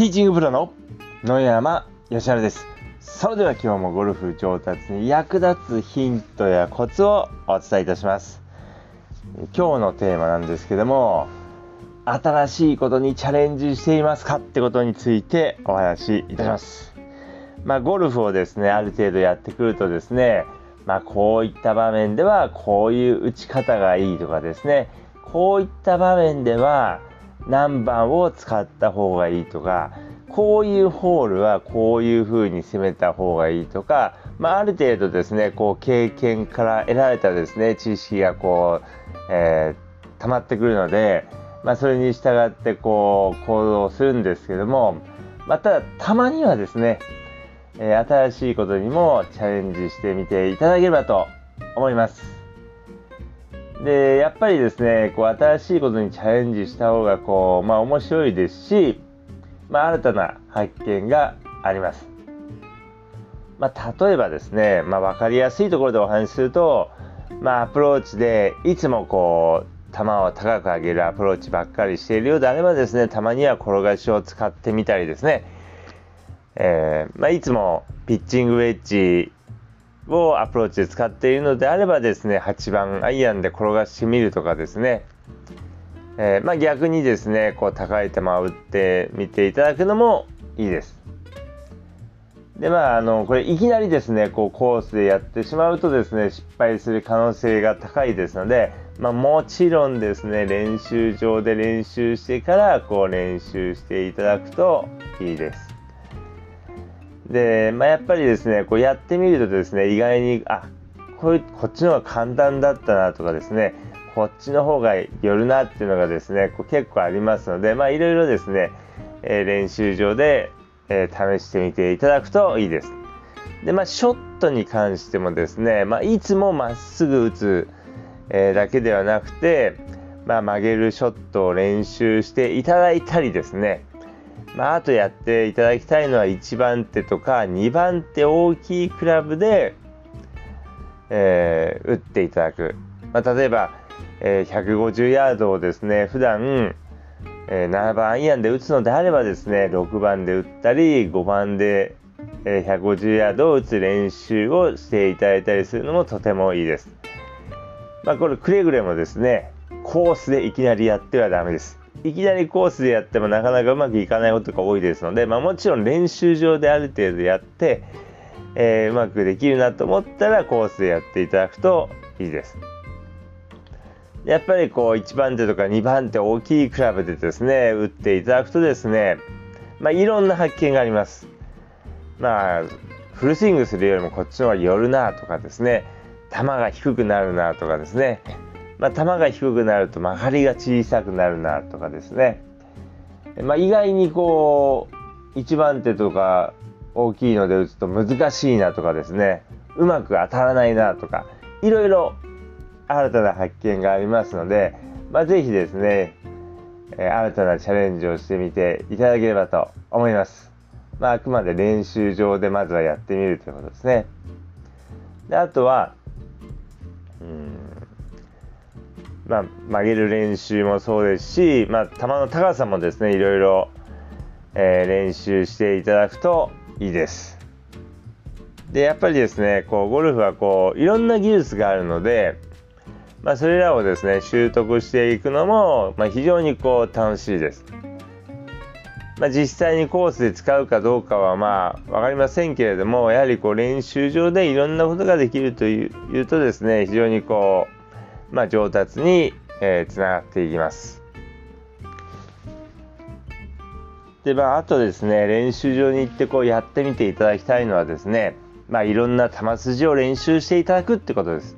ティーチングプロの野山義晴です。それでは今日もゴルフ上達に役立つヒントやコツをお伝えいたします。今日のテーマなんですけども、新しいことにチャレンジしていますかってことについてお話しいたします。まあ、ゴルフをですね、ある程度やってくるとですね、まあ、こういった場面ではこういう打ち方がいいとかですね、こういった場面では何番を使った方がいいとかこういうホールはこういう風に攻めた方がいいとか、まあ、ある程度ですねこう経験から得られたですね知識がこう、えー、溜まってくるので、まあ、それに従ってこう行動するんですけどもまたたまにはですね、えー、新しいことにもチャレンジしてみていただければと思います。でやっぱりですねこう新しいことにチャレンジした方がこう、まあ、面白いですし、まあ、新たな発見があります。まあ、例えばですね、まあ、分かりやすいところでお話しすると、まあ、アプローチでいつもこう球を高く上げるアプローチばっかりしているようであればですねたまには転がしを使ってみたりですね、えーまあ、いつもピッチングウェッジをアプローチで使っているのであればですね8番アイアンで転がしてみるとかですね、えー、まあ、逆にですねこう高い球を打ってみていただくのもいいです。でまああのこれいきなりですねこうコースでやってしまうとですね失敗する可能性が高いですので、まあ、もちろんですね練習場で練習してからこう練習していただくといいです。で、まあ、やっぱりですねこうやってみるとですね意外にあこうこっちの方が簡単だったなとかですねこっちの方がよるなっていうのがですねこう結構ありますのでまあいろいろですね、えー、練習場で、えー、試してみていただくといいです。でまあショットに関してもですね、まあ、いつもまっすぐ打つ、えー、だけではなくて、まあ、曲げるショットを練習していただいたりですねまあ、あとやっていただきたいのは1番手とか2番手大きいクラブで、えー、打っていただく、まあ、例えば、えー、150ヤードをですね普段、えー、7番アイアンで打つのであればですね6番で打ったり5番で、えー、150ヤードを打つ練習をしていただいたりするのもとてもいいです。まあ、これくれぐれもですねコースでいきなりやってはダメです。いきなりコースでやってもなかなかうまくいかないことが多いですので、まあ、もちろん練習場である程度やって、えー、うまくできるなと思ったらコースでやっていただくといいです。やっぱりこう1番手とか2番手大きいクラブでですね打っていただくとですね、まあ、いろんな発見があります。まあフルスイングするよりもこっちの方が寄るなとかですね球が低くなるなとかですねまあ、球が低くなると曲がりが小さくなるなとかですね、まあ、意外にこう1番手とか大きいので打つと難しいなとかですねうまく当たらないなとかいろいろ新たな発見がありますので、まあ、ぜひですね、え、新たなチャレンジをしてみていただければと思います。まあ、あくまで練習場でまずはやってみるということですね。であとは、うんまあ、曲げる練習もそうですし、まあ、球の高さもですねいろいろ、えー、練習していただくといいです。でやっぱりですねこうゴルフはこういろんな技術があるので、まあ、それらをですね習得していくのも、まあ、非常にこう楽しいです。まあ、実際にコースで使うかどうかはまあ分かりませんけれどもやはりこう練習場でいろんなことができるというとですね非常にこうまあ、上達に、えー、つながっていきます。でまあ、あとですね練習場に行ってこうやってみていただきたいのはですね、まあ、いろんな球筋を練習していただくってことです。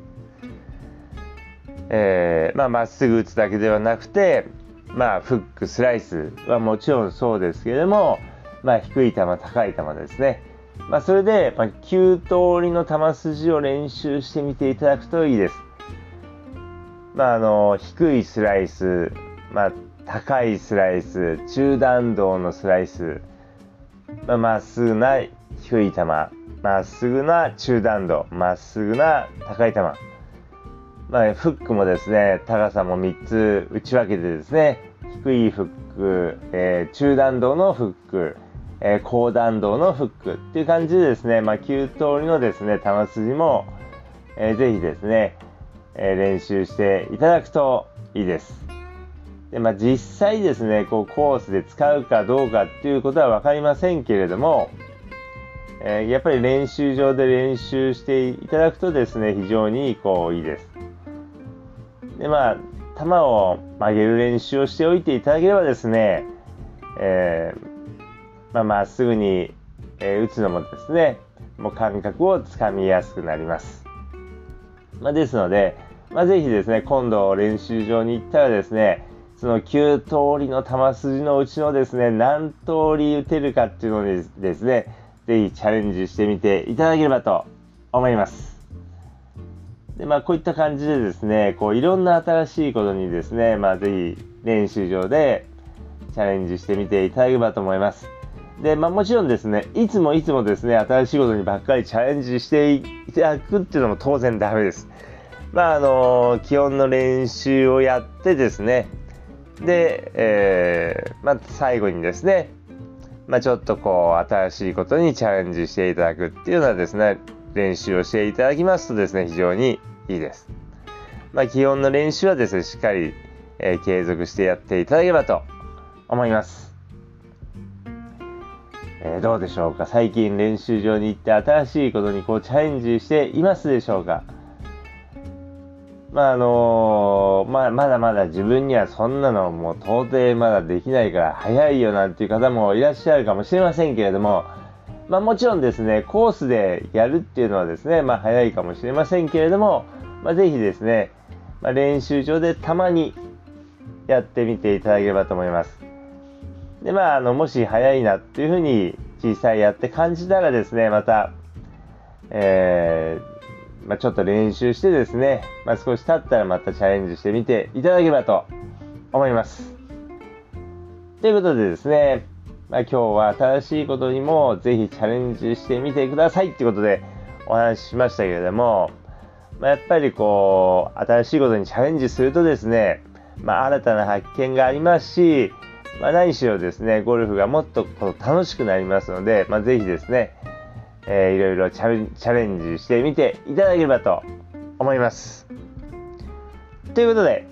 えー、まあ、まっすぐ打つだけではなくて、まあ、フックスライスはもちろんそうですけれども、まあ、低い球高い球ですね、まあ、それで、まあ、9通りの球筋を練習してみていただくといいです。まあ、あの低いスライス、まあ、高いスライス中弾道のスライスまあ、っすぐな低い球まっすぐな中弾道まっすぐな高い球、まあ、フックもですね高さも3つ打ち分けてですね低いフック、えー、中弾道のフック、えー、高弾道のフックっていう感じでですね、まあ、9通りのですね、球筋も、えー、ぜひですね、え、練習していただくといいです。で、まあ、実際ですね、こうコースで使うかどうかっていうことは分かりませんけれども、えー、やっぱり練習場で練習していただくとですね、非常にこういいです。で、まあ、球を曲げる練習をしておいていただければですね、えー、まあ、まっすぐに、え、打つのもですね、もう感覚をつかみやすくなります。まあ、ですので、まあ、ぜひですね、今度練習場に行ったらですね、その9通りの球筋のうちのですね、何通り打てるかっていうのにですね、ぜひチャレンジしてみていただければと思います。で、まあ、こういった感じでですね、こういろんな新しいことにですね、まあ、ぜひ練習場でチャレンジしてみていただければと思います。で、まあ、もちろんですね、いつもいつもですね、新しいことにばっかりチャレンジしていただくっていうのも当然ダメです。まあ、あの基本の練習をやってですね、で、えー、まあ、最後にですね、まあ、ちょっとこう、新しいことにチャレンジしていただくっていうのはですね、練習をしていただきますとですね、非常にいいです。まあ、基本の練習はですね、しっかり、えー、継続してやっていただければと思います。えー、どうでしょうか？最近練習場に行って新しいことにこうチャレンジしていますでしょうか？まああのー、まあ、まだまだ自分にはそんなのもう到底まだできないから早いよなんていう方もいらっしゃるかもしれませんけれども、まあ、もちろんですね、コースでやるっていうのはですね、まあ、早いかもしれませんけれども、まあ、ぜひですね、まあ、練習場でたまにやってみていただければと思います。で、まあ、あの、もし早いなっていうふうに小さいやって感じたらですね、また、えー、まあ、ちょっと練習してですね、まあ、少し経ったらまたチャレンジしてみていただければと思います。ということでですね、まあ、今日は新しいことにもぜひチャレンジしてみてくださいってことでお話ししましたけれども、まあ、やっぱりこう、新しいことにチャレンジするとですね、まあ、新たな発見がありますし、まあ、何しろですね、ゴルフがもっと楽しくなりますので、まあ、ぜひですね、えー、いろいろチャレンジしてみていただければと思います。ということで、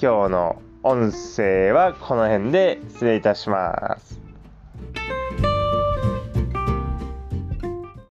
今日の音声はこの辺で失礼いたします。